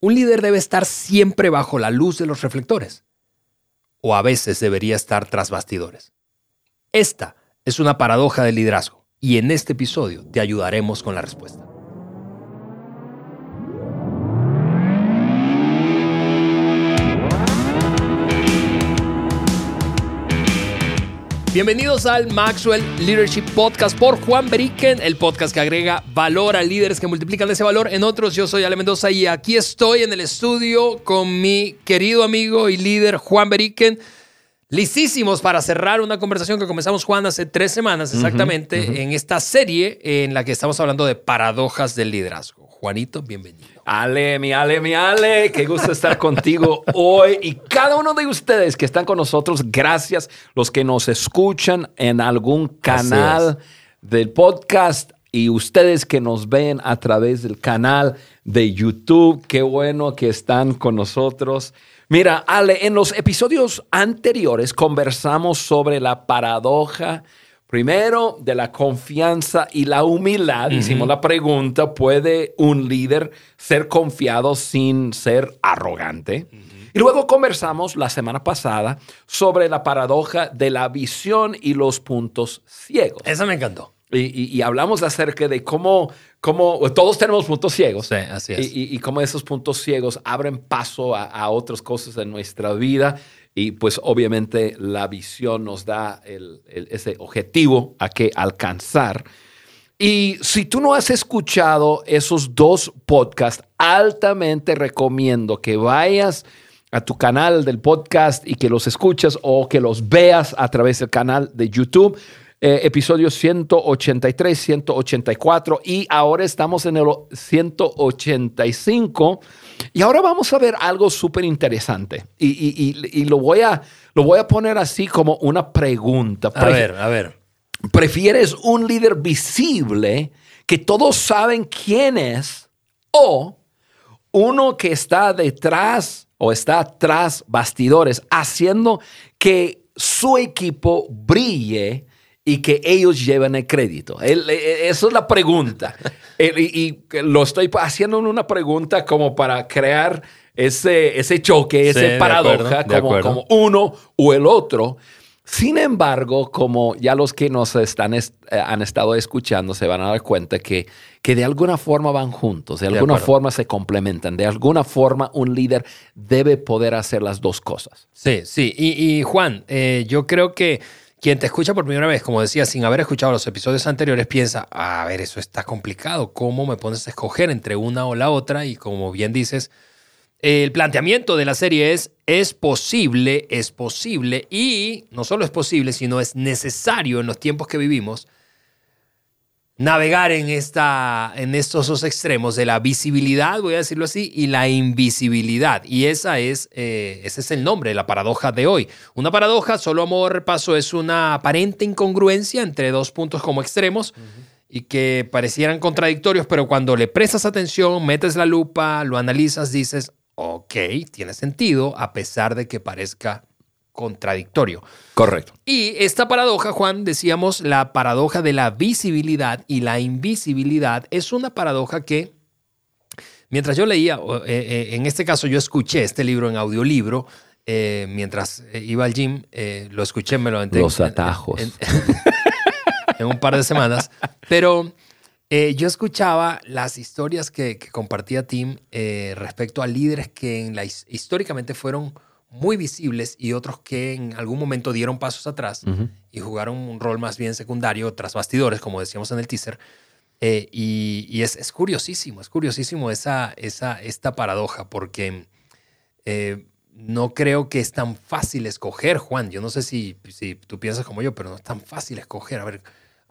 Un líder debe estar siempre bajo la luz de los reflectores. O a veces debería estar tras bastidores. Esta es una paradoja del liderazgo y en este episodio te ayudaremos con la respuesta. Bienvenidos al Maxwell Leadership Podcast por Juan Beriken, el podcast que agrega valor a líderes que multiplican ese valor en otros. Yo soy Ale Mendoza y aquí estoy en el estudio con mi querido amigo y líder Juan Beriken. Listísimos para cerrar una conversación que comenzamos, Juan, hace tres semanas exactamente, en esta serie en la que estamos hablando de paradojas del liderazgo. Juanito, bienvenido. Ale, mi Ale, mi Ale, qué gusto estar contigo hoy y cada uno de ustedes que están con nosotros, gracias los que nos escuchan en algún canal del podcast y ustedes que nos ven a través del canal de YouTube, qué bueno que están con nosotros. Mira, Ale, en los episodios anteriores conversamos sobre la paradoja Primero, de la confianza y la humildad. Hicimos la pregunta, ¿puede un líder ser confiado sin ser arrogante? Y luego conversamos la semana pasada sobre la paradoja de la visión y los puntos ciegos. Esa me encantó. Y, hablamos acerca de cómo, cómo, todos tenemos puntos ciegos. Sí, así es. Y, cómo esos puntos ciegos abren paso a, a otras cosas en nuestra vida y pues obviamente la visión nos da ese objetivo a que alcanzar. Y si tú no has escuchado esos dos podcasts, altamente recomiendo que vayas a tu canal del podcast y que los escuches o que los veas a través del canal de YouTube. Eh, episodio 183, 184 y ahora estamos en el 185 y ahora vamos a ver algo súper interesante. Y, lo, voy a, lo voy a poner así como una pregunta. A ver, a ver. ¿Prefieres un líder visible que todos saben quién es o uno que está detrás o está tras bastidores haciendo que su equipo brille y que ellos lleven el crédito? E, e, eso es la pregunta. y, lo estoy haciendo en una pregunta como para crear ese, ese choque, ese paradoja, como, como, uno o el otro. Sin embargo, como ya los que nos están eh, han estado escuchando se van a dar cuenta que, que de alguna forma van juntos, de alguna forma se complementan, de alguna forma un líder debe poder hacer las dos cosas. Sí, sí. Y, Juan, eh, yo creo que quien te escucha por primera vez, como decía, sin haber escuchado los episodios anteriores, piensa, a ver, eso está complicado, ¿cómo me pones a escoger entre una o la otra? Y como bien dices, el planteamiento de la serie es, es posible, es posible, y no solo es posible, sino es necesario en los tiempos que vivimos navegar en, esta, en estos dos extremos de la visibilidad, voy a decirlo así, y la invisibilidad. Y esa es, eh, ese es el nombre la paradoja de hoy. Una paradoja, solo a modo de repaso, es una aparente incongruencia entre dos puntos como extremos. Y que parecieran contradictorios, pero cuando le prestas atención, metes la lupa, lo analizas, dices, ok, tiene sentido, a pesar de que parezca contradictorio. Correcto. Y esta paradoja, Juan, decíamos, la paradoja de la visibilidad y la invisibilidad es una paradoja que, mientras yo leía, eh, eh, en este caso yo escuché este libro en audiolibro, eh, mientras iba al gym, lo escuché, me lo enteré. Los atajos. En, un par de semanas. Pero yo escuchaba las historias que, compartía Tim respecto a líderes que en la, históricamente fueron muy visibles y otros que en algún momento dieron pasos atrás y jugaron un rol más bien secundario tras bastidores, como decíamos en el teaser. Eh, y, es, curiosísimo, es curiosísimo esa, esa, esta paradoja, porque eh, no creo que es tan fácil escoger, Juan. Yo no sé si, si tú piensas como yo, pero no es tan fácil escoger. A ver,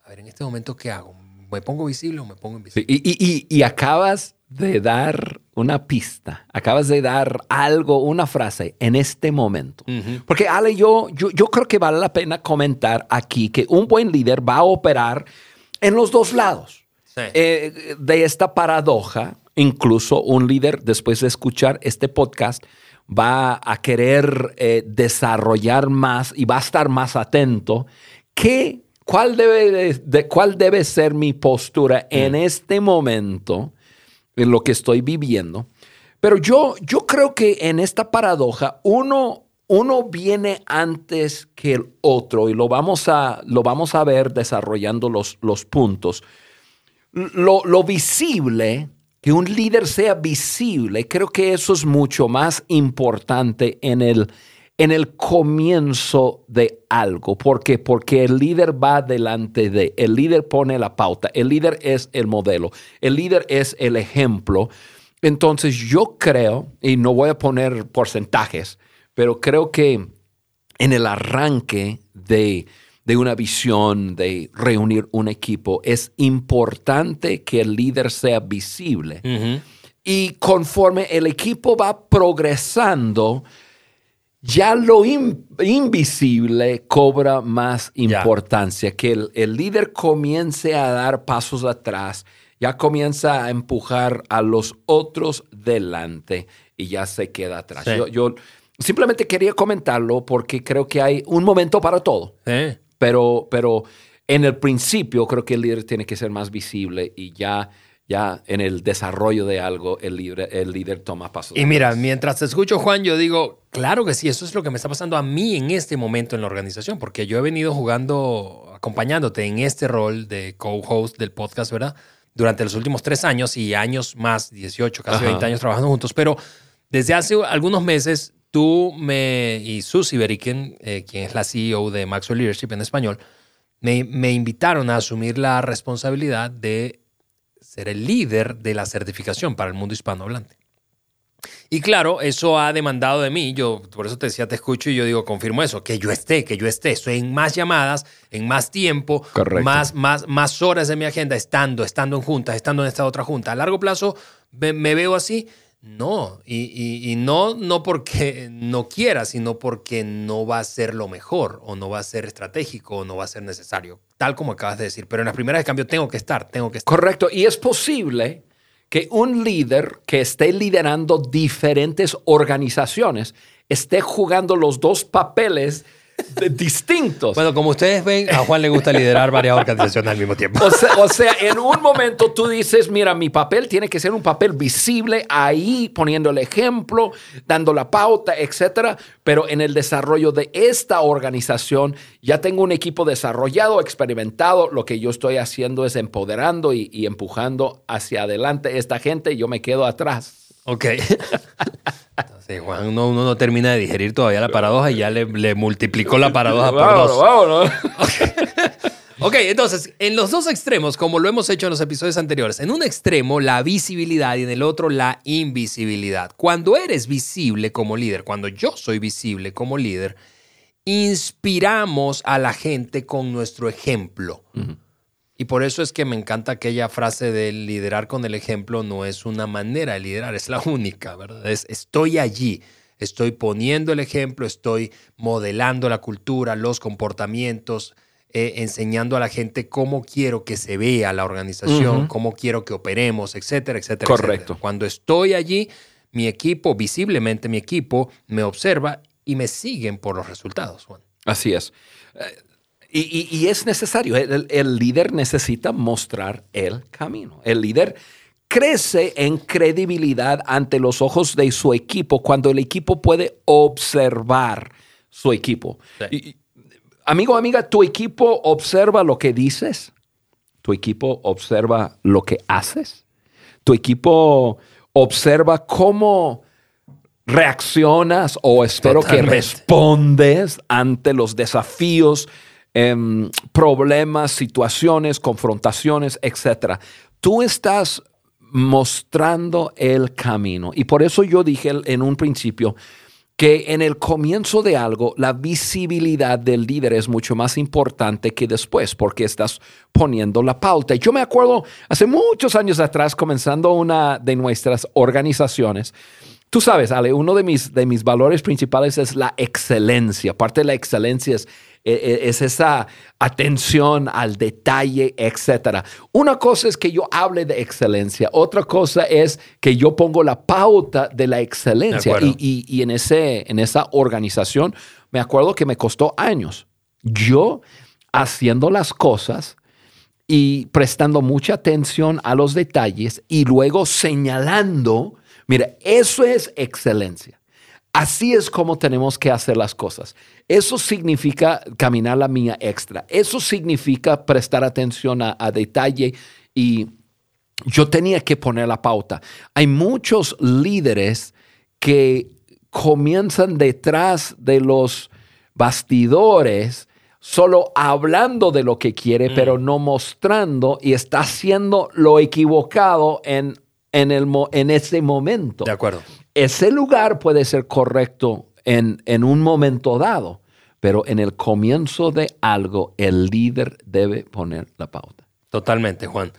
a ver, en este momento, ¿qué hago? ¿Me pongo visible o me pongo invisible? y, y, y acabas de dar una pista, acabas de dar algo, una frase en este momento. Porque Ale, yo, yo, yo creo que vale la pena comentar aquí que un buen líder va a operar en los dos lados. Eh, de esta paradoja, incluso un líder, después de escuchar este podcast, va a querer eh, desarrollar más y va a estar más atento. ¿Qué, cuál, debe de, ¿Cuál debe ser mi postura en este momento? En lo que estoy viviendo. Pero yo, yo creo que en esta paradoja uno, uno viene antes que el otro y lo vamos a, lo vamos a ver desarrollando los, los puntos. Lo, lo visible, que un líder sea visible, creo que eso es mucho más importante en el, en el comienzo de algo. ¿Por qué? Porque el líder va delante de, el líder pone la pauta, el líder es el modelo, el líder es el ejemplo. Entonces yo creo, y no voy a poner porcentajes, pero creo que en el arranque de, de una visión, de reunir un equipo, es importante que el líder sea visible. Y conforme el equipo va progresando, ya lo invisible cobra más importancia, que el, líder comience a dar pasos atrás, ya comienza a empujar a los otros delante y ya se queda atrás. Yo, simplemente quería comentarlo porque creo que hay un momento para todo, pero, pero en el principio creo que el líder tiene que ser más visible y ya ya en el desarrollo de algo el líder, el líder toma pasos. Y mira, mientras te escucho, Juan, yo digo, claro que sí, eso es lo que me está pasando a mí en este momento en la organización, porque yo he venido jugando, acompañándote en este rol de co-host del podcast, ¿verdad? Durante los últimos tres años y años más, 18, casi 20 años trabajando juntos, pero desde hace algunos meses tú me y Susie Beriken, eh, quien es la CEO de Maxwell Leadership en español, me, me invitaron a asumir la responsabilidad de ser el líder de la certificación para el mundo hispanohablante. Y claro, eso ha demandado de mí, yo por eso te decía, te escucho y yo digo, confirmo eso, que yo esté, que yo esté, estoy en más llamadas, en más tiempo, más, más, más horas de mi agenda, estando, estando en juntas, estando en esta otra junta. A largo plazo me veo así, no, y, no, no porque no quiera, sino porque no va a ser lo mejor, o no va a ser estratégico, o no va a ser necesario, tal como acabas de decir. Pero en las primeras de cambio tengo que estar, tengo que estar. Correcto, y es posible que un líder que esté liderando diferentes organizaciones esté jugando los dos papeles distintos. Bueno, como ustedes ven, a Juan le gusta liderar varias organizaciones al mismo tiempo. O sea, en un momento tú dices, mira, mi papel tiene que ser un papel visible ahí, poniendo el ejemplo, dando la pauta, etcétera. Pero en el desarrollo de esta organización ya tengo un equipo desarrollado, experimentado. Lo que yo estoy haciendo es empoderando y, y empujando hacia adelante esta gente y yo me quedo atrás. Ok. Sí, Juan, uno, no termina de digerir todavía la paradoja y ya le, multiplicó la paradoja por dos. Vámonos. ok, entonces, en los dos extremos, como lo hemos hecho en los episodios anteriores, en un extremo la visibilidad y en el otro la invisibilidad. Cuando eres visible como líder, cuando yo soy visible como líder, inspiramos a la gente con nuestro ejemplo. Y por eso es que me encanta aquella frase de liderar con el ejemplo no es una manera de liderar, es la única, ¿verdad? Es estoy allí, estoy poniendo el ejemplo, estoy modelando la cultura, los comportamientos, eh, enseñando a la gente cómo quiero que se vea la organización, cómo quiero que operemos, etcétera, etcétera. Correcto. Cuando estoy allí, mi equipo, visiblemente mi equipo, me observa y me siguen por los resultados, Juan. Así es. Y, es necesario, el, líder necesita mostrar el camino. El líder crece en credibilidad ante los ojos de su equipo cuando el equipo puede observar su equipo. amigo, amiga, tu equipo observa lo que dices. Tu equipo observa lo que haces. Tu equipo observa cómo reaccionas o espero que respondes ante los desafíos Em, problemas, situaciones, confrontaciones, etc. Tú estás mostrando el camino. Y por eso yo dije en un principio que en el comienzo de algo la visibilidad del líder es mucho más importante que después porque estás poniendo la pauta. Yo me acuerdo hace muchos años atrás comenzando una de nuestras organizaciones. Tú sabes, Ale, uno de mis, de mis valores principales es la excelencia. Parte de la excelencia es es esa atención al detalle, etcétera. Una cosa es que yo hable de excelencia, otra cosa es que yo pongo la pauta de la excelencia. y, en, ese, en esa organización, me acuerdo que me costó años. Yo haciendo las cosas y prestando mucha atención a los detalles y luego señalando Mira, eso es excelencia. Así es como tenemos que hacer las cosas. Eso significa caminar la mía extra. Eso significa prestar atención a, detalle y yo tenía que poner la pauta. Hay muchos líderes que comienzan detrás de los bastidores solo hablando de lo que quiere, pero mm. no mostrando y está haciendo lo equivocado en, en, el, en ese momento. De acuerdo ese lugar puede ser correcto en, en un momento dado, pero en el comienzo de algo, el líder debe poner la pauta. Totalmente, Juan.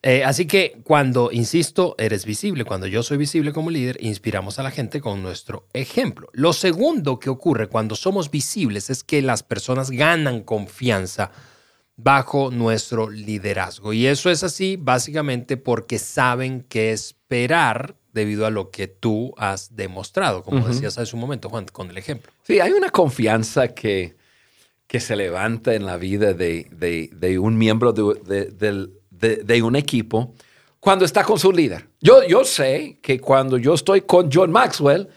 Eh, así que cuando, insisto, eres visible, cuando yo soy visible como líder, inspiramos a la gente con nuestro ejemplo. Lo segundo que ocurre cuando somos visibles es que las personas ganan confianza bajo nuestro liderazgo. Y eso es así básicamente porque saben qué esperar debido a lo que tú has demostrado, como decías hace un momento, Juan, con el ejemplo. Sí, hay una confianza que, que se levanta en la vida de, un miembro de, un equipo cuando está con su líder. Yo, yo sé que cuando yo estoy con John Maxwell,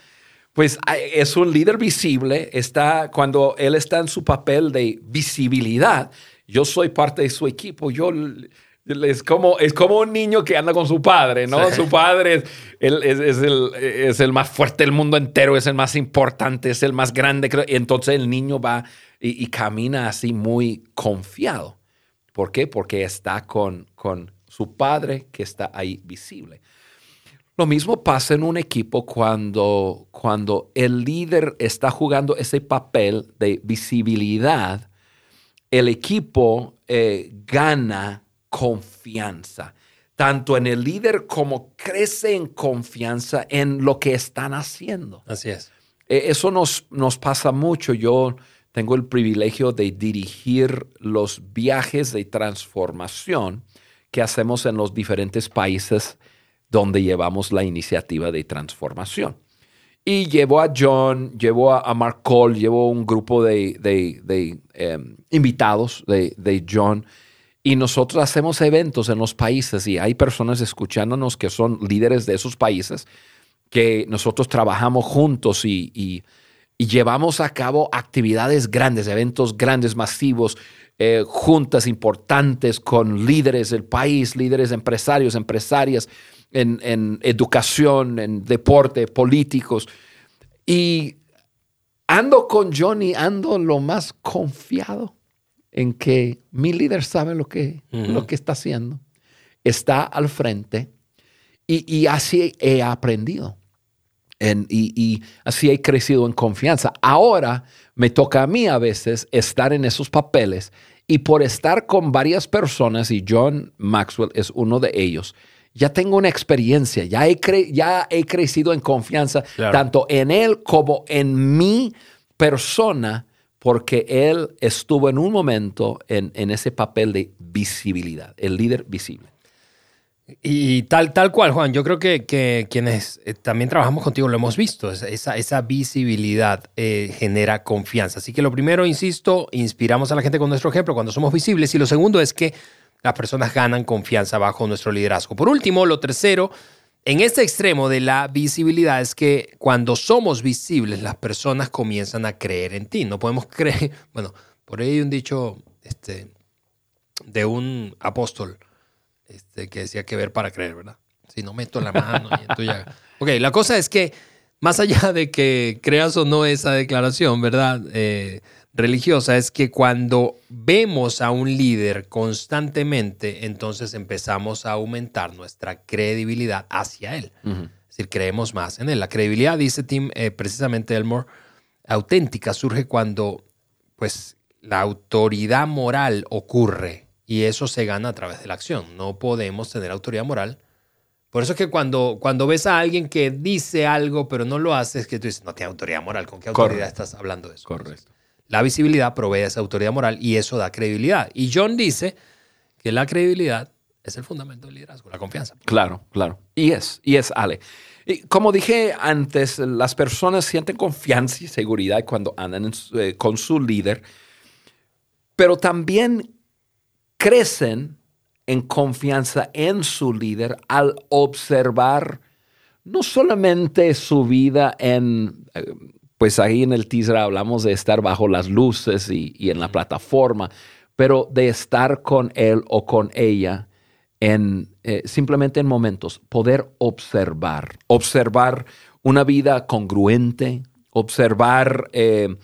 pues es un líder visible, está, cuando él está en su papel de visibilidad, yo soy parte de su equipo, yo es como, es como un niño que anda con su padre, ¿no? Su padre es, el, más fuerte del mundo entero, es el más importante, es el más grande. Y entonces el niño va y, camina así muy confiado. ¿Por qué? Porque está con, con su padre que está ahí visible. Lo mismo pasa en un equipo cuando, cuando el líder está jugando ese papel de visibilidad, el equipo eh, gana confianza, tanto en el líder como crece en confianza en lo que están haciendo. Así es. E, eso nos, nos pasa mucho. Yo tengo el privilegio de dirigir los viajes de transformación que hacemos en los diferentes países donde llevamos la iniciativa de transformación. Y llevo a John, llevo a, Mark Cole, llevo un grupo de, em, invitados de, de John y nosotros hacemos eventos en los países y hay personas escuchándonos que son líderes de esos países, que nosotros trabajamos juntos y, llevamos a cabo actividades grandes, eventos grandes, masivos, eh, juntas importantes con líderes del país, líderes empresarios, empresarias, en, en educación, en deporte, políticos. Y ando con Johnny, ando lo más confiado en que mi líder sabe lo que, lo que está haciendo, está al frente y, así he aprendido. y, y, así he crecido en confianza. Ahora me toca a mí a veces estar en esos papeles y por estar con varias personas, y John Maxwell es uno de ellos, ya tengo una experiencia, ya he, ya he crecido en confianza, tanto en él como en mi persona porque él estuvo en un momento en, ese papel de visibilidad, el líder visible. Y tal, tal cual, Juan, yo creo que, quienes eh, también trabajamos contigo lo hemos visto, esa, visibilidad eh, genera confianza. Así que lo primero, insisto, inspiramos a la gente con nuestro ejemplo cuando somos visibles y lo segundo es que las personas ganan confianza bajo nuestro liderazgo. Por último, lo tercero, en este extremo de la visibilidad es que cuando somos visibles, las personas comienzan a creer en ti. No podemos creer. Bueno, por ahí hay un dicho este, de un apóstol este, que decía que ver para creer, ¿verdad? Si no meto la mano y entonces ya. Ok, la cosa es que más allá de que creas o no esa declaración, ¿verdad? Eh, religiosa es que cuando vemos a un líder constantemente, entonces empezamos a aumentar nuestra credibilidad hacia él. Es decir, creemos más en él. La credibilidad, dice Tim, eh, precisamente Elmore, auténtica surge cuando pues la autoridad moral ocurre y eso se gana a través de la acción. No podemos tener autoridad moral. Por eso es que cuando, cuando ves a alguien que dice algo pero no lo hace, es que tú dices, no tiene autoridad moral. ¿Con qué autoridad estás hablando de eso? Correcto. La visibilidad provee esa autoridad moral y eso da credibilidad. Y John dice que la credibilidad es el fundamento del liderazgo, la confianza. Claro, claro. Y es, y es, Ale. Y como dije antes, las personas sienten confianza y seguridad cuando andan eh, con su líder, pero también crecen en confianza en su líder al observar no solamente su vida en, eh, pues ahí en el teaser hablamos de estar bajo las luces y, en la plataforma, pero de estar con él o con ella en eh, simplemente en momentos, poder observar, observar una vida congruente, observar eh,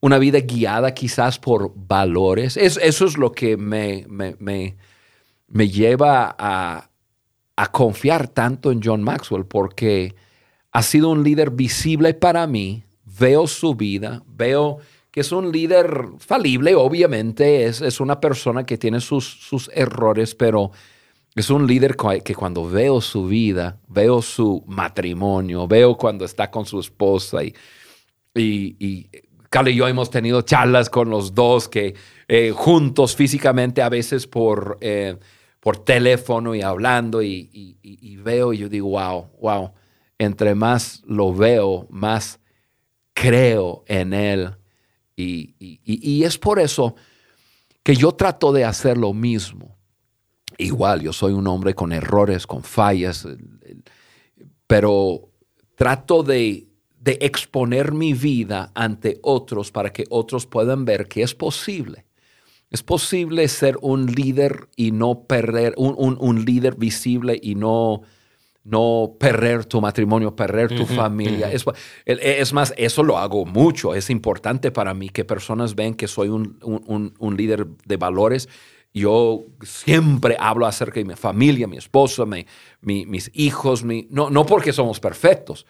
una vida guiada quizás por valores. eso es lo que me, me, lleva a, a confiar tanto en John Maxwell, porque ha sido un líder visible para mí. Veo su vida, veo que es un líder falible, obviamente, es, es una persona que tiene sus, sus errores, pero es un líder que cuando veo su vida, veo su matrimonio, veo cuando está con su esposa y, y, y y yo hemos tenido charlas con los dos que eh, juntos físicamente, a veces por, eh, por teléfono y hablando y, y, veo y yo digo, wow, wow, entre más lo veo, más creo en él. y es por eso que yo trato de hacer lo mismo. Igual, yo soy un hombre con errores, con fallas, pero trato de de exponer mi vida ante otros para que otros puedan ver que es posible. Es posible ser un líder y no perder, un, líder visible y no, no perder tu matrimonio, perder tu familia. es, es, más, eso lo hago mucho. Es importante para mí que personas ven que soy un, líder de valores. Yo siempre hablo acerca de mi familia, mi esposa, mis hijos, mi, no, no porque somos perfectos,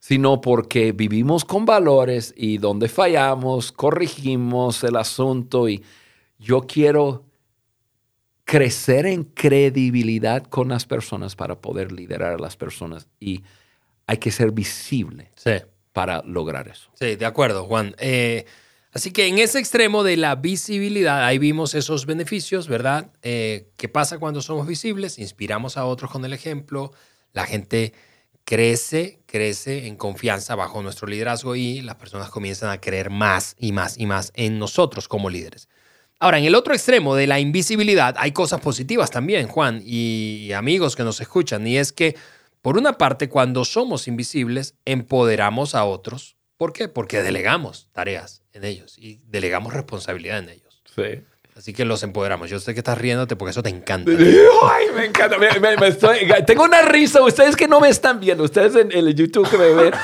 sino porque vivimos con valores y donde fallamos, corregimos el asunto y yo quiero crecer en credibilidad con las personas para poder liderar a las personas y hay que ser visible para lograr eso. Sí, de acuerdo, Juan. Eh, así que en ese extremo de la visibilidad, ahí vimos esos beneficios, ¿verdad? Eh, ¿Qué pasa cuando somos visibles? Inspiramos a otros con el ejemplo, la gente crece, crece en confianza bajo nuestro liderazgo y las personas comienzan a creer más y más y más en nosotros como líderes. Ahora, en el otro extremo de la invisibilidad hay cosas positivas también, Juan, y amigos que nos escuchan, y es que, por una parte, cuando somos invisibles, empoderamos a otros. ¿Por qué? Porque delegamos tareas en ellos y delegamos responsabilidad en ellos. Sí. Así que los empoderamos. Yo sé que estás riéndote porque eso te encanta. Ay, me encanta. tengo una risa. Ustedes que no me están viendo, ustedes en el YouTube que me ven,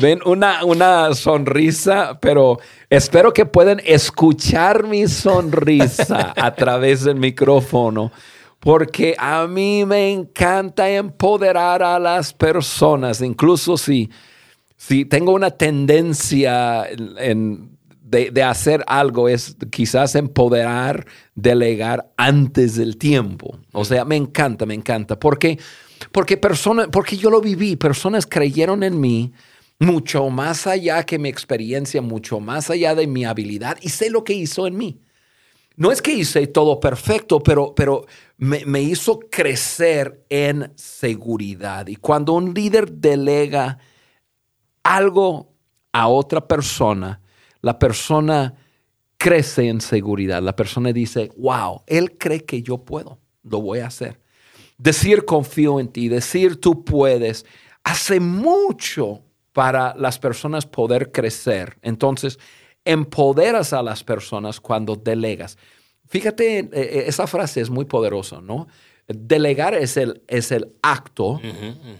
ven una, una sonrisa, pero espero que puedan escuchar mi sonrisa a través del micrófono. Porque a mí me encanta empoderar a las personas, incluso si, si tengo una tendencia en de, hacer algo es quizás empoderar, delegar antes del tiempo. O sea, me encanta, me encanta. Porque, porque, personas, porque yo lo viví, personas creyeron en mí mucho más allá que mi experiencia, mucho más allá de mi habilidad y sé lo que hizo en mí. No es que hice todo perfecto, pero, pero me, me hizo crecer en seguridad. Y cuando un líder delega algo a otra persona, la persona crece en seguridad. La persona dice, wow, él cree que yo puedo, lo voy a hacer. Decir confío en ti, decir tú puedes, hace mucho para las personas poder crecer. Entonces, empoderas a las personas cuando delegas. Fíjate, eh, eh, esa frase es muy poderosa, ¿no? Delegar es el, es el acto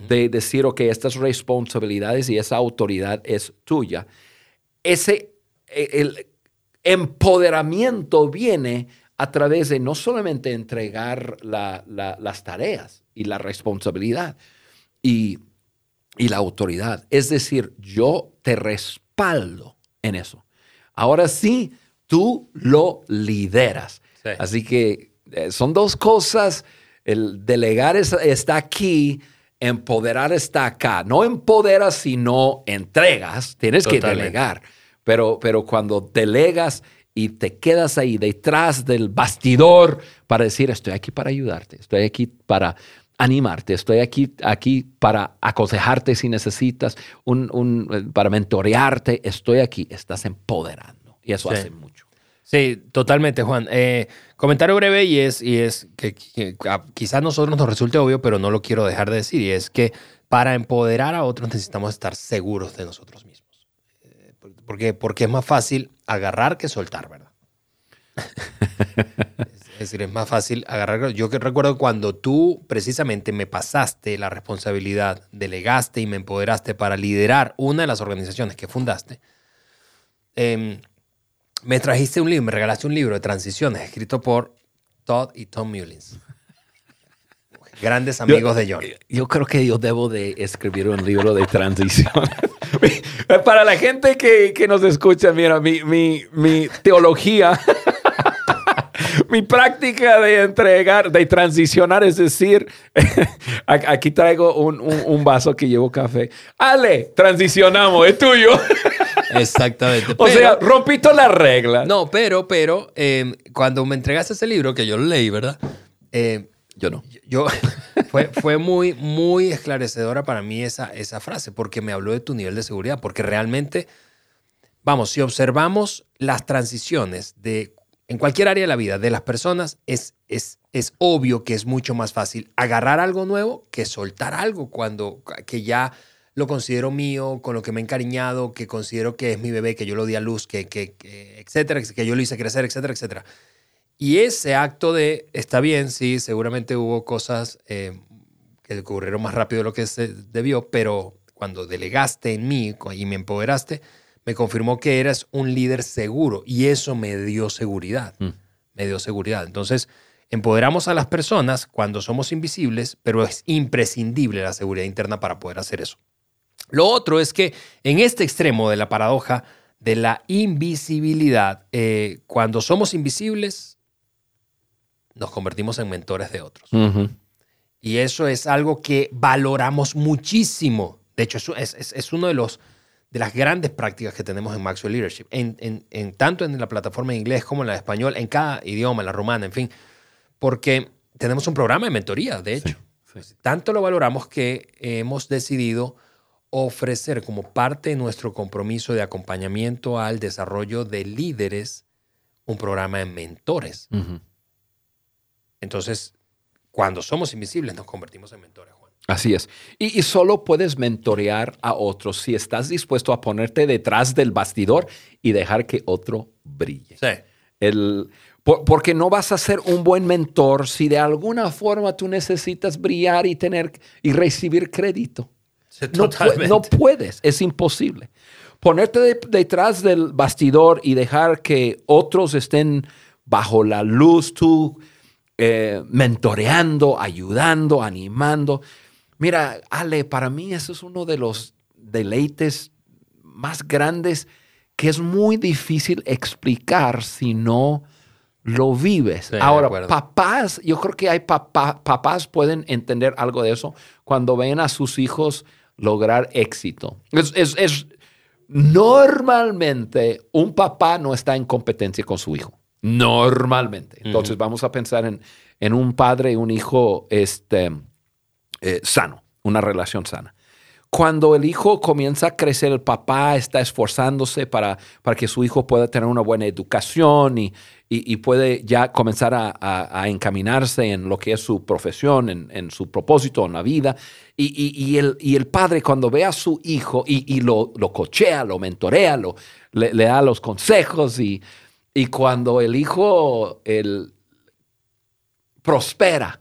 de decir, ok, estas responsabilidades y esa autoridad es tuya. Ese el empoderamiento viene a través de no solamente entregar las tareas y la responsabilidad y, la autoridad, es decir, yo te respaldo en eso. Ahora sí, tú lo lideras. Así que eh, son dos cosas. El delegar está aquí, empoderar está acá. No empoderas si no entregas, tienes que delegar. Pero, pero cuando delegas y te quedas ahí detrás del bastidor para decir, estoy aquí para ayudarte, estoy aquí para animarte, estoy aquí, aquí para aconsejarte si necesitas, un, un, para mentorearte, estoy aquí, estás empoderando. Y eso hace mucho. Sí, totalmente, Juan. Eh, comentario breve y es, y es que, quizás a nosotros nos resulte obvio, pero no lo quiero dejar de decir, y es que Para empoderar a otros necesitamos estar seguros de nosotros mismos. Porque, porque es más fácil agarrar que soltar, ¿verdad? es decir, es más fácil agarrar. Yo que recuerdo cuando tú precisamente me pasaste la responsabilidad, delegaste y me empoderaste para liderar una de las organizaciones que fundaste, em, me trajiste un libro, me regalaste un libro de transiciones escrito por Todd y Tom Mullins. Grandes amigos de John. Yo creo que yo debo de escribir un libro de transición. Para la gente que, que nos escucha, mira, mi, mi, mi teología mi práctica de entregar, de transicionar, es decir, aquí traigo un, vaso que llevo café. Ale, transicionamos, es tuyo. Exactamente. o sea, rompito la regla. No, pero, pero, em, cuando me entregaste ese libro, que yo lo leí, ¿verdad? Em, yo no. Yo, fue, fue muy, muy esclarecedora para mí esa, esa frase, porque me habló de tu nivel de seguridad, porque realmente, vamos, si observamos las transiciones de en cualquier área de la vida de las personas es, es, es obvio que es mucho más fácil agarrar algo nuevo que soltar algo cuando que ya lo considero mío, con lo que me he encariñado, que considero que es mi bebé, que yo lo di a luz, que, que, etcétera, que yo lo hice crecer, etcétera, etcétera. Y ese acto de, está bien, sí, seguramente hubo cosas eh, que ocurrieron más rápido de lo que se debió, pero cuando delegaste en mí y me empoderaste, me confirmó que eras un líder seguro y eso me dio seguridad. Mm. Me dio seguridad. Entonces, empoderamos a las personas cuando somos invisibles, pero es imprescindible la seguridad interna para poder hacer eso. Lo otro es que en este extremo de la paradoja de la invisibilidad, eh, cuando somos invisibles, nos convertimos en mentores de otros. Y eso es algo que valoramos muchísimo. De hecho, es, es uno de los de las grandes prácticas que tenemos en Maxwell Leadership, en, en, tanto en la plataforma en inglés como en la de español, en cada idioma, en la romana, en fin, porque tenemos un programa de mentoría, de hecho. Tanto lo valoramos que hemos decidido ofrecer como parte de nuestro compromiso de acompañamiento al desarrollo de líderes un programa de mentores. Entonces, cuando somos invisibles, nos convertimos en mentores. Así es. Y, solo puedes mentorear a otros si estás dispuesto a ponerte detrás del bastidor y dejar que otro brille. Sí. El, porque no vas a ser un buen mentor si de alguna forma tú necesitas brillar y tener y recibir crédito. no, no, puedes, es imposible. Ponerte detrás del bastidor y dejar que otros estén bajo la luz, tú eh, mentoreando, ayudando, animando. Mira, Ale, para mí eso es uno de los deleites más grandes que es muy difícil explicar si no lo vives. Ahora, papás, yo creo que hay papá, papás pueden entender algo de eso cuando ven a sus hijos lograr éxito. Es, normalmente un papá no está en competencia con su hijo. Normalmente. Entonces vamos a pensar en, en un padre y un hijo este, eh, sano, una relación sana. Cuando el hijo comienza a crecer, el papá está esforzándose para, para que su hijo pueda tener una buena educación y, y, puede ya comenzar a, a, encaminarse en lo que es su profesión, en, en su propósito en la vida. Y, y, el, y, el, padre cuando ve a su hijo y, lo, lo, cochea, lo mentorea, lo, le, da los consejos y, cuando el hijo el, prospera,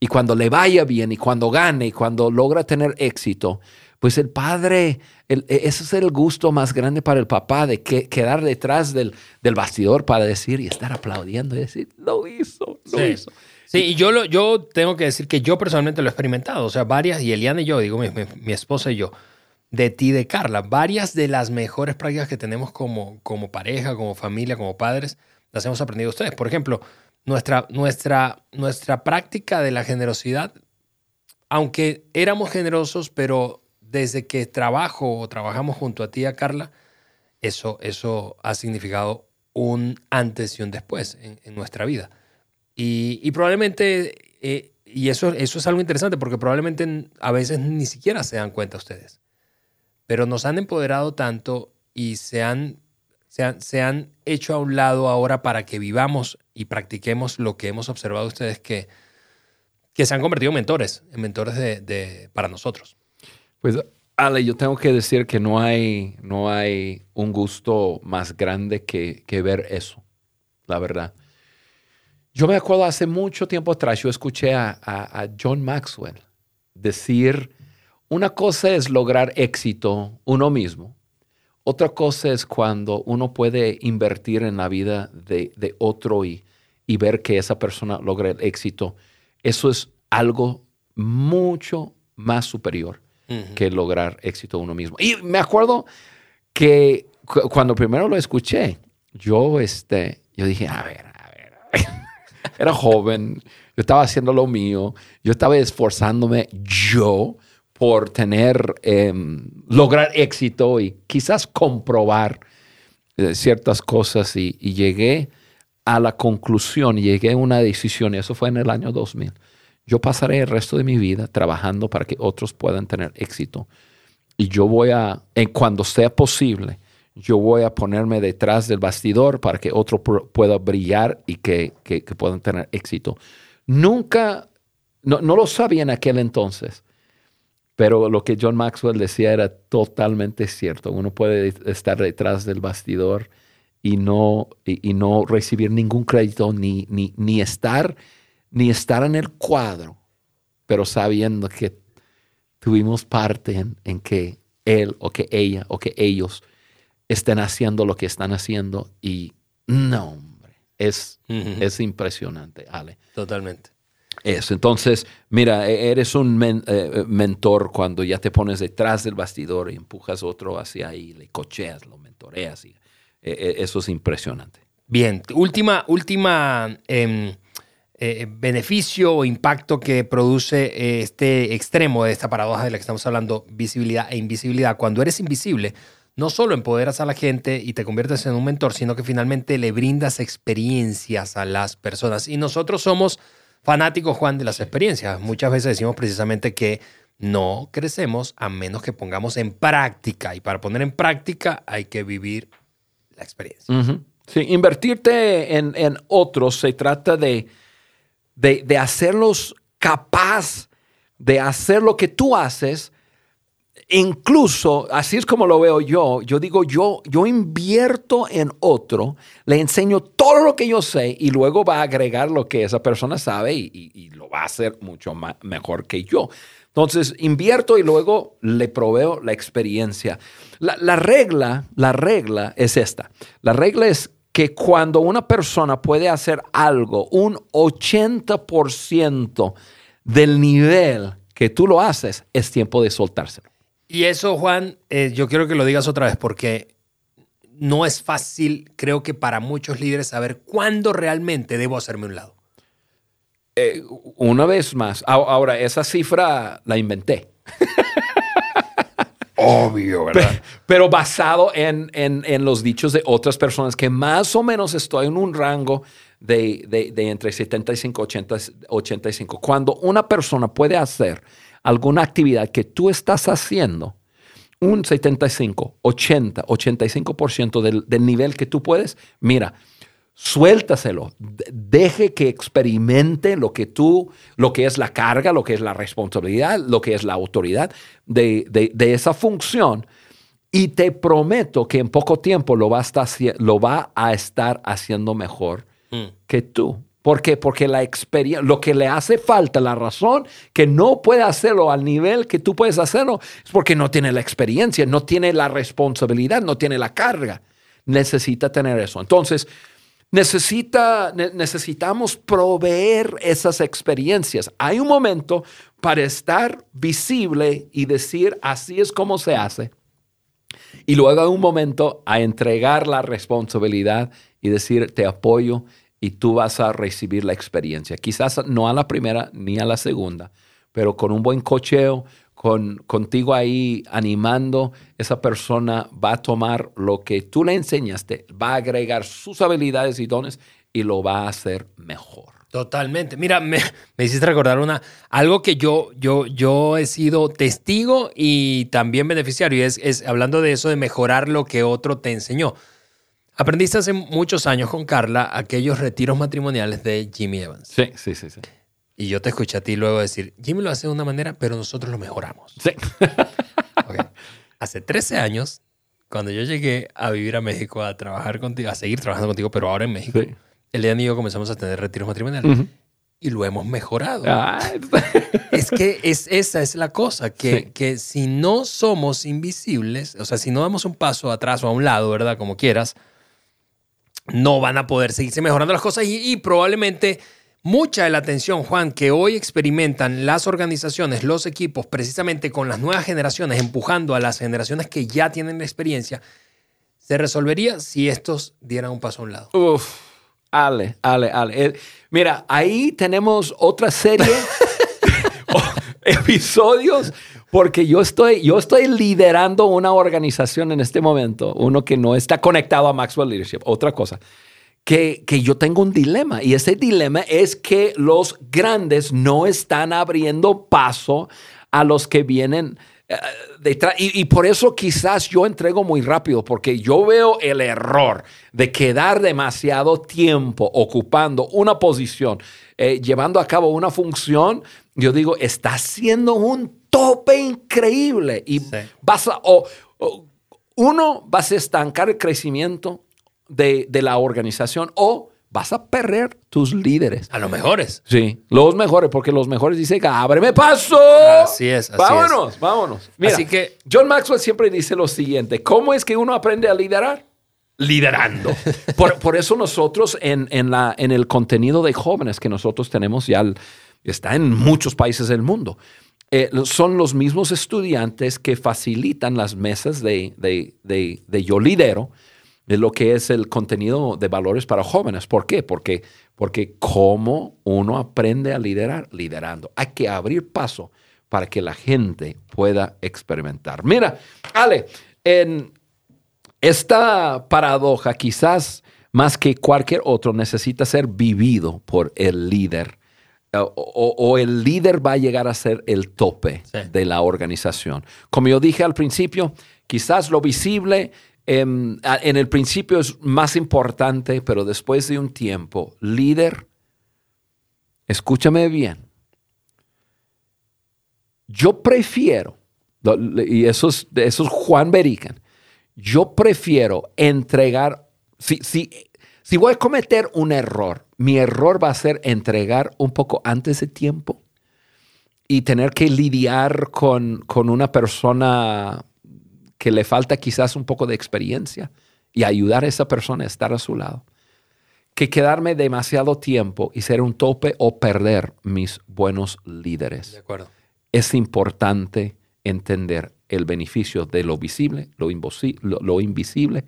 y cuando le vaya bien y cuando gane y cuando logra tener éxito, pues el padre, e, ese es el gusto más grande para el papá de que, quedar detrás del, del, bastidor para decir y estar aplaudiendo y decir, lo hizo, lo hizo. Sí, y yo, lo, yo tengo que decir que yo personalmente lo he experimentado, o sea, varias, y Eliana y yo, digo, mi, mi, esposa y yo, de ti, de Carla, varias de las mejores prácticas que tenemos como, como pareja, como familia, como padres, las hemos aprendido ustedes. Por ejemplo, nuestra, nuestra, nuestra práctica de la generosidad, aunque éramos generosos, pero desde que trabajo o trabajamos junto a ti, a Carla, eso, eso ha significado un antes y un después en, nuestra vida. Y, probablemente, eh, y eso, eso es algo interesante porque probablemente a veces ni siquiera se dan cuenta ustedes, pero nos han empoderado tanto y se han se han, hecho a un lado ahora para que vivamos y practiquemos lo que hemos observado ustedes que, que se han convertido en mentores, en mentores de, para nosotros. Pues, Ale, yo tengo que decir que no hay, no hay un gusto más grande que, que ver eso, la verdad. Yo me acuerdo hace mucho tiempo atrás, yo escuché a, a, a John Maxwell decir, una cosa es lograr éxito uno mismo, otra cosa es cuando uno puede invertir en la vida de, de otro y, y ver que esa persona logra el éxito. Eso es algo mucho más superior que lograr éxito uno mismo. Y me acuerdo que cu- cuando primero lo escuché, yo, este, yo dije, a ver, a ver, a ver. Era joven, yo estaba haciendo lo mío, yo estaba esforzándome yo por tener, em, lograr éxito y quizás comprobar eh, ciertas cosas y, llegué a la conclusión, llegué a una decisión, y eso fue en el año 2000. Yo pasaré el resto de mi vida trabajando para que otros puedan tener éxito. Y yo voy a, cuando sea posible, yo voy a ponerme detrás del bastidor para que otro pu- pueda brillar y que, que- que puedan tener éxito. Nunca, no, no lo sabía en aquel entonces, pero lo que John Maxwell decía era totalmente cierto. Uno puede estar detrás del bastidor y no, y, y no recibir ningún crédito ni, ni, ni, estar, ni estar en el cuadro, pero sabiendo que tuvimos parte en, en que él o que ella o que ellos estén haciendo lo que están haciendo y no, hombre, es, es impresionante, Ale. Totalmente. Eso, entonces, mira, e- eres un men- eh, mentor cuando ya te pones detrás del bastidor y empujas otro hacia ahí, le cocheas, lo mentoreas. Y, eh, eh, eso es impresionante. Bien, última, última em, eh, beneficio o impacto que produce eh, este extremo de esta paradoja de la que estamos hablando, visibilidad e invisibilidad. Cuando eres invisible, no solo empoderas a la gente y te conviertes en un mentor, sino que finalmente le brindas experiencias a las personas. Y nosotros somos fanáticos, Juan, de las experiencias. Muchas veces decimos precisamente que no crecemos a menos que pongamos en práctica. Y para poner en práctica hay que vivir la experiencia. Ujú. Sí, invertirte en, en otros se trata de, de, de hacerlos capaz de hacer lo que tú haces. Incluso, así es como lo veo yo, yo digo, yo, yo invierto en otro, le enseño todo lo que yo sé y luego va a agregar lo que esa persona sabe y, lo va a hacer mucho ma- mejor que yo. Entonces, invierto y luego le proveo la experiencia. La, la regla, la regla es esta. La regla es que cuando una persona puede hacer algo un 80% del nivel que tú lo haces, es tiempo de soltárselo. Y eso, Juan, eh, yo quiero que lo digas otra vez porque no es fácil, creo que para muchos líderes, saber cuándo realmente debo hacerme un lado. Eh, una vez más, ahora esa cifra la inventé. Obvio, Pe- Pero basado en, en- en los dichos de otras personas que más o menos estoy en un rango de, de- de entre 75 y 80, 85. Cuando una persona puede hacer alguna actividad que tú estás haciendo, un 75, 80, 85% del, del nivel que tú puedes, mira, suéltaselo, deje que experimente lo que tú, lo que es la carga, lo que es la responsabilidad, lo que es la autoridad de, de- de esa función. Y te prometo que en poco tiempo lo va a estar, lo va a estar haciendo mejor que tú. ¿Por qué? Porque la experiencia, lo que le hace falta, la razón que no puede hacerlo al nivel que tú puedes hacerlo, es porque no tiene la experiencia, no tiene la responsabilidad, no tiene la carga. Necesita tener eso. Entonces, necesita, ne- necesitamos proveer esas experiencias. Hay un momento para estar visible y decir, así es como se hace. Y luego hay un momento a entregar la responsabilidad y decir, te apoyo y tú vas a recibir la experiencia. Quizás no a la primera ni a la segunda, pero con un buen cocheo, con, contigo ahí animando, esa persona va a tomar lo que tú le enseñaste, va a agregar sus habilidades y dones y lo va a hacer mejor. Totalmente. Mira, me, me hiciste recordar una, algo que yo, yo, yo he sido testigo y también beneficiario, y es, es hablando de eso de mejorar lo que otro te enseñó. Aprendiste hace muchos años con Carla aquellos retiros matrimoniales de Jimmy Evans. Sí, sí, sí, sí. Y yo te escuché a ti luego decir, Jimmy lo hace de una manera, pero nosotros lo mejoramos. Sí. hace 13 años, cuando yo llegué a vivir a México, a trabajar contigo, a seguir trabajando contigo, pero ahora en México, Sí. Elian y yo comenzamos a tener retiros matrimoniales. Y lo hemos mejorado. Ah, Es que es, esa es la cosa, que, Sí. que si no somos invisibles, o sea, si no damos un paso atrás o a un lado, ¿verdad? Como quieras, no van a poder seguirse mejorando las cosas y, y probablemente mucha de la atención, Juan, que hoy experimentan las organizaciones, los equipos, precisamente con las nuevas generaciones, empujando a las generaciones que ya tienen la experiencia, se resolvería si estos dieran un paso a un lado. Uf, Ale, Ale, Ale. Eh, mira, ahí tenemos otra serie, episodios, porque yo estoy, yo estoy liderando una organización en este momento, uno que no está conectado a Maxwell Leadership, otra cosa. Que, que yo tengo un dilema y ese dilema es que los grandes no están abriendo paso a los que vienen eh, detrás. Y, y por eso quizás yo entrego muy rápido, porque yo veo el error de quedar demasiado tiempo ocupando una posición, eh, llevando a cabo una función. Yo digo, está haciendo un tope increíble y Sí. vas a, o- o- uno, vas a estancar el crecimiento de, de la organización o vas a perder tus líderes. A los mejores. Sí, los mejores, porque los mejores dicen, ábreme paso. Así es, así vámonos, vámonos. Mira, Así que- John Maxwell siempre dice lo siguiente, ¿cómo es que uno aprende a liderar? Liderando. por, por eso nosotros en, en la, en el contenido de jóvenes que nosotros tenemos ya está en muchos países del mundo. Eh, son los mismos estudiantes que facilitan las mesas de, de, de, de Yo Lidero, de lo que es el contenido de valores para jóvenes. ¿Por qué? Porque, porque cómo uno aprende a liderar, liderando. Hay que abrir paso para que la gente pueda experimentar. Mira, Ale, en esta paradoja quizás más que cualquier otro necesita ser vivido por el líder. O, el líder va a llegar a ser el tope Sí. de la organización. Como yo dije al principio, quizás lo visible em, en el principio es más importante, pero después de un tiempo, líder, escúchame bien, yo prefiero, y eso es, eso es Juan Berican, yo prefiero entregar, si, si, si voy a cometer un error, mi error va a ser entregar un poco antes de tiempo y tener que lidiar con, con una persona que le falta quizás un poco de experiencia y ayudar a esa persona a estar a su lado, que quedarme demasiado tiempo y ser un tope o perder mis buenos líderes De acuerdo. es importante entender el beneficio de lo visible, lo, lo invisible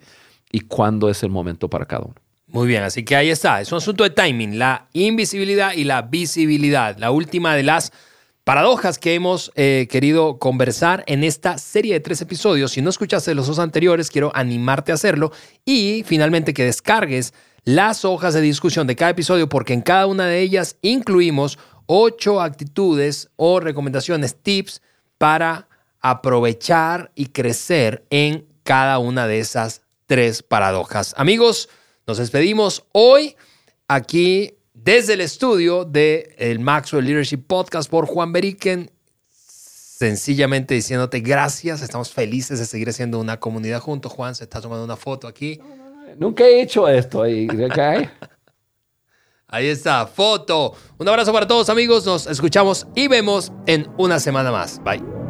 y cuándo es el momento para cada uno. Muy bien, así que ahí está. Es un asunto de timing, la invisibilidad y la visibilidad. La última de las paradojas que hemos eh, querido conversar en esta serie de tres episodios. Si no escuchaste los dos anteriores, quiero animarte a hacerlo y finalmente que descargues las hojas de discusión de cada episodio porque en cada una de ellas incluimos ocho actitudes o recomendaciones, tips para aprovechar y crecer en cada una de esas tres paradojas. Amigos, nos despedimos hoy aquí desde el estudio del el Maxwell Leadership Podcast por Juan Beriken. Sencillamente diciéndote gracias. Estamos felices de seguir haciendo una comunidad juntos. Juan se está tomando una foto aquí. Nunca he hecho esto. y- ¿ok? Ahí está, foto. Un abrazo para todos amigos. Nos escuchamos y vemos en una semana más. Bye.